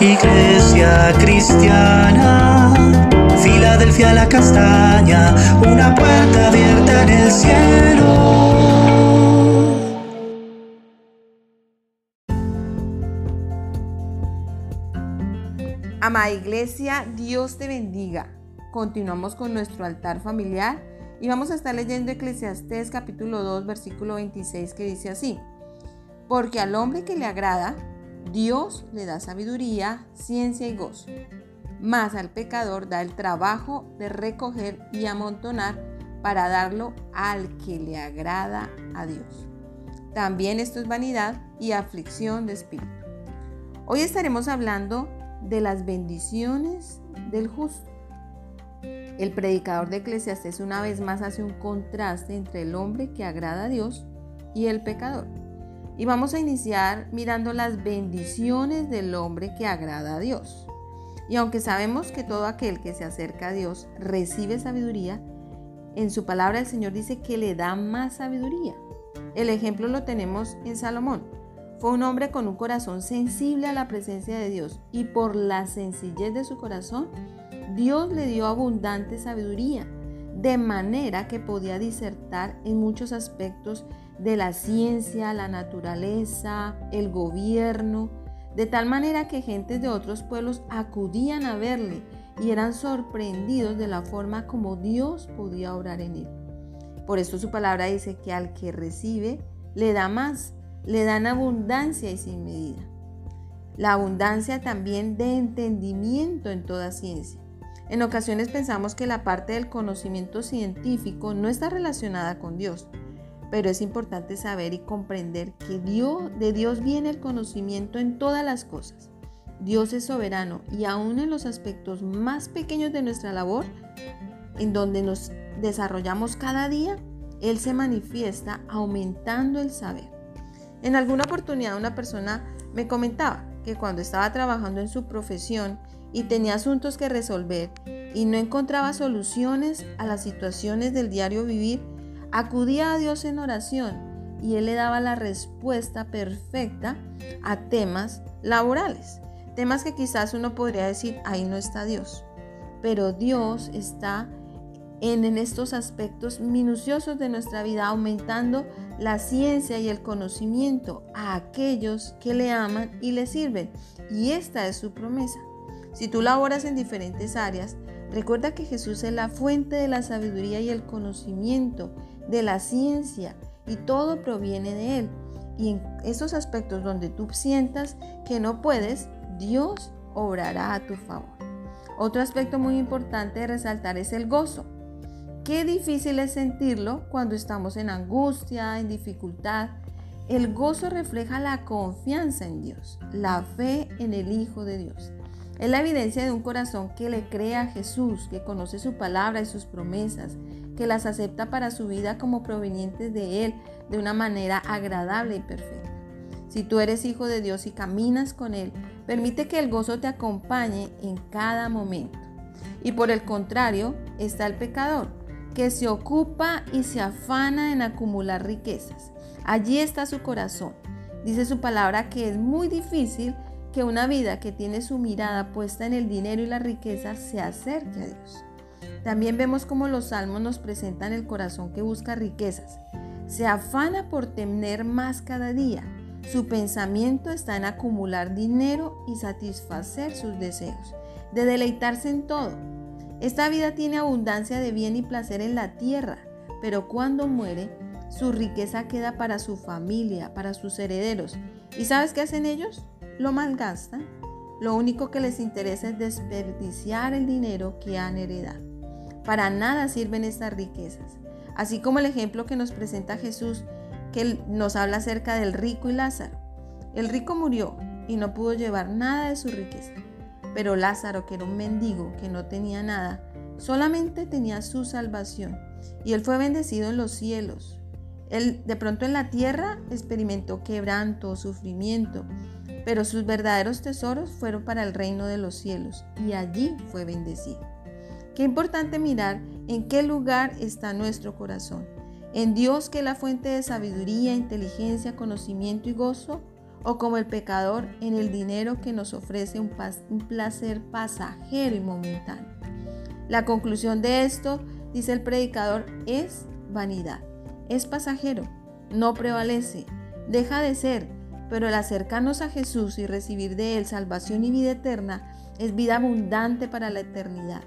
Iglesia cristiana, Filadelfia la castaña, una puerta abierta en el cielo. Amada Iglesia, Dios te bendiga. Continuamos con nuestro altar familiar y vamos a estar leyendo Eclesiastés capítulo 2 versículo 26 que dice así. Porque al hombre que le agrada, Dios le da sabiduría, ciencia y gozo. Mas al pecador da el trabajo de recoger y amontonar para darlo al que le agrada a Dios. También esto es vanidad y aflicción de espíritu. Hoy estaremos hablando de las bendiciones del justo. El predicador de Eclesiastes una vez más hace un contraste entre el hombre que agrada a Dios y el pecador. Y vamos a iniciar mirando las bendiciones del hombre que agrada a Dios. Y aunque sabemos que todo aquel que se acerca a Dios recibe sabiduría, en su palabra el Señor dice que le da más sabiduría. El ejemplo lo tenemos en Salomón. Fue un hombre con un corazón sensible a la presencia de Dios y por la sencillez de su corazón, Dios le dio abundante sabiduría, de manera que podía disertar en muchos aspectos de la ciencia, la naturaleza, el gobierno, de tal manera que gentes de otros pueblos acudían a verle y eran sorprendidos de la forma como Dios podía obrar en él. Por eso su palabra dice que al que recibe le da más, le dan abundancia y sin medida. La abundancia también de entendimiento en toda ciencia. En ocasiones pensamos que la parte del conocimiento científico no está relacionada con Dios, pero es importante saber y comprender que Dios, de Dios viene el conocimiento en todas las cosas. Dios es soberano y aún en los aspectos más pequeños de nuestra labor, en donde nos desarrollamos cada día, Él se manifiesta aumentando el saber. En alguna oportunidad una persona me comentaba que cuando estaba trabajando en su profesión y tenía asuntos que resolver y no encontraba soluciones a las situaciones del diario vivir, acudía a Dios en oración y Él le daba la respuesta perfecta a temas laborales. Temas que quizás uno podría decir, ahí no está Dios. Pero Dios está en, en estos aspectos minuciosos de nuestra vida, aumentando la ciencia y el conocimiento a aquellos que le aman y le sirven. Y esta es su promesa. Si tú laboras en diferentes áreas, recuerda que Jesús es la fuente de la sabiduría y el conocimiento de la ciencia y todo proviene de Él. Y en esos aspectos donde tú sientas que no puedes, Dios obrará a tu favor. Otro aspecto muy importante de resaltar es el gozo. Qué difícil es sentirlo cuando estamos en angustia, en dificultad. El gozo refleja la confianza en Dios, la fe en el Hijo de Dios. Es la evidencia de un corazón que le cree a Jesús, que conoce su palabra y sus promesas, que las acepta para su vida como provenientes de Él de una manera agradable y perfecta. Si tú eres hijo de Dios y caminas con Él, permite que el gozo te acompañe en cada momento. Y por el contrario está el pecador, que se ocupa y se afana en acumular riquezas. Allí está su corazón. Dice su palabra que es muy difícil que una vida que tiene su mirada puesta en el dinero y la riqueza se acerque a Dios. También vemos cómo los salmos nos presentan el corazón que busca riquezas. Se afana por tener más cada día. Su pensamiento está en acumular dinero y satisfacer sus deseos, de deleitarse en todo. Esta vida tiene abundancia de bien y placer en la tierra, pero cuando muere, su riqueza queda para su familia, para sus herederos. ¿Y sabes qué hacen ellos? Lo malgastan. Lo único que les interesa es desperdiciar el dinero que han heredado. Para nada sirven estas riquezas. Así como el ejemplo que nos presenta Jesús, que nos habla acerca del rico y Lázaro. El rico murió y no pudo llevar nada de su riqueza. Pero Lázaro, que era un mendigo, que no tenía nada, solamente tenía su salvación. Y él fue bendecido en los cielos. Él de pronto en la tierra experimentó quebranto, sufrimiento, pero sus verdaderos tesoros fueron para el reino de los cielos y allí fue bendecido. Qué importante mirar en qué lugar está nuestro corazón. ¿En Dios que es la fuente de sabiduría, inteligencia, conocimiento y gozo? o como el pecador en el dinero que nos ofrece un, placer pasajero y momentáneo. La conclusión de esto, dice el predicador, es vanidad. Es pasajero, no prevalece, deja de ser, pero el acercarnos a Jesús y recibir de Él salvación y vida eterna es vida abundante para la eternidad.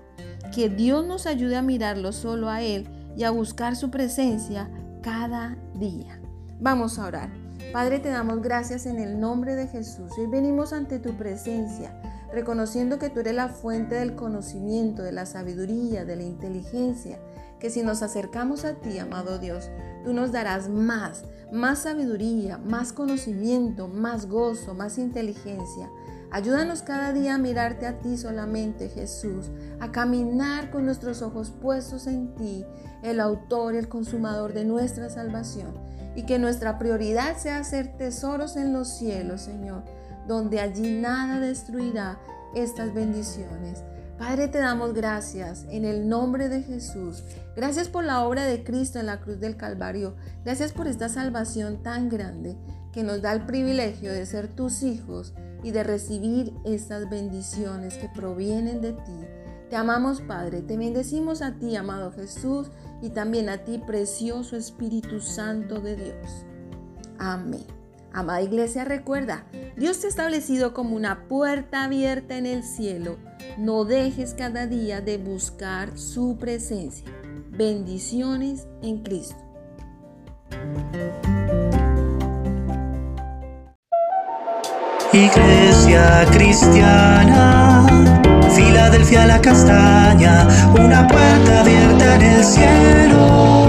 Que Dios nos ayude a mirarlo solo a Él y a buscar su presencia cada día. Vamos a orar. Padre, te damos gracias en el nombre de Jesús. Hoy venimos ante tu presencia, reconociendo que tú eres la fuente del conocimiento, de la sabiduría, de la inteligencia, que si nos acercamos a ti, amado Dios, tú nos darás más, más sabiduría, más conocimiento, más gozo, más inteligencia. Ayúdanos cada día a mirarte a ti solamente, Jesús, a caminar con nuestros ojos puestos en ti, el autor y el consumador de nuestra salvación y que nuestra prioridad sea hacer tesoros en los cielos, Señor, donde allí nada destruirá estas bendiciones. Padre, te damos gracias en el nombre de Jesús. Gracias por la obra de Cristo en la cruz del Calvario. Gracias por esta salvación tan grande que nos da el privilegio de ser tus hijos y de recibir estas bendiciones que provienen de ti. Te amamos, Padre. Te bendecimos a ti, amado Jesús y también a ti, precioso Espíritu Santo de Dios. Amén. Amada iglesia, recuerda, Dios te ha establecido como una puerta abierta en el cielo. No dejes cada día de buscar su presencia. Bendiciones en Cristo. Iglesia cristiana, Filadelfia la castaña, una puerta abierta en el cielo.